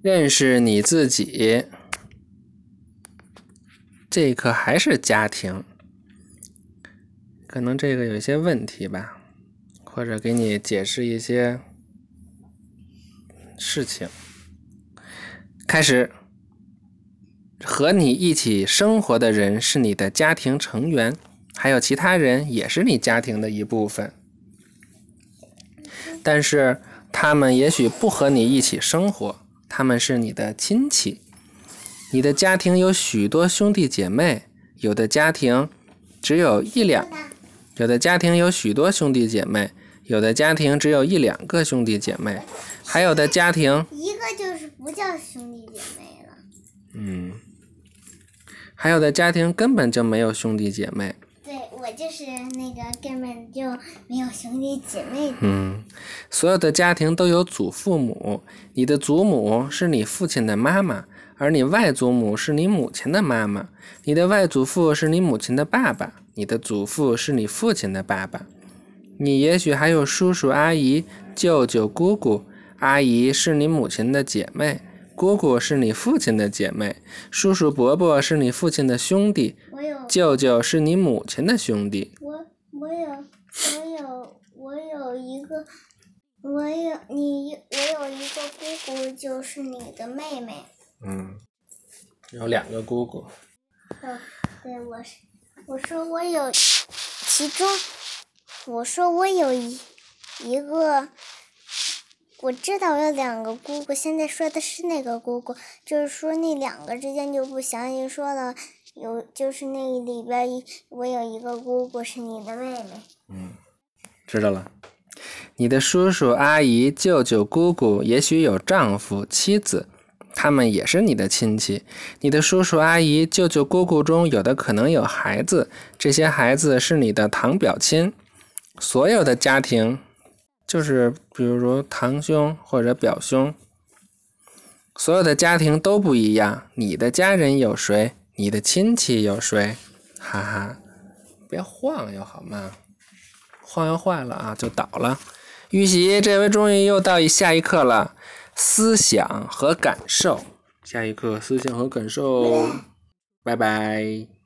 认识你自己，这一课还是家庭，可能这个有一些问题吧，或者给你解释一些事情。开始，和你一起生活的人是你的家庭成员，还有其他人也是你家庭的一部分，但是他们也许不和你一起生活。他们是你的亲戚，你的家庭有许多兄弟姐妹，有的家庭只有一两，有的家庭有许多兄弟姐妹，有的家庭只有一两个兄弟姐妹，还有的家庭一个就是不叫兄弟姐妹了。嗯，还有的家庭根本就没有兄弟姐妹。就是那个根本就没有兄弟姐妹。嗯，所有的家庭都有祖父母，你的祖母是你父亲的妈妈，而你外祖母是你母亲的妈妈，你的外祖父是你母亲的爸爸，你的祖父是你父亲的爸爸。你也许还有叔叔阿姨、舅舅姑姑，阿姨是你母亲的姐妹。姑姑是你父亲的姐妹，叔叔伯伯是你父亲的兄弟，舅舅是你母亲的兄弟。我我有我有我有一个，我有你我有一个姑姑，就是你的妹妹。嗯，有两个姑姑。嗯，对，我是我说我有其中，我说我有一一个。我知道我有两个姑姑，现在说的是那个姑姑，就是说那两个之间就不详细说了。有就是那里边一我有一个姑姑是你的妹妹。嗯，知道了。你的叔叔阿姨、舅舅姑姑也许有丈夫妻子，他们也是你的亲戚。你的叔叔阿姨、舅舅姑姑中有的可能有孩子，这些孩子是你的堂表亲。所有的家庭。就是比如堂兄或者表兄，所有的家庭都不一样。你的家人有谁？你的亲戚有谁？哈哈，别晃悠好吗？晃悠坏了啊，就倒了。预习，这回终于又到下一课了，思想和感受。下一课，思想和感受。拜拜。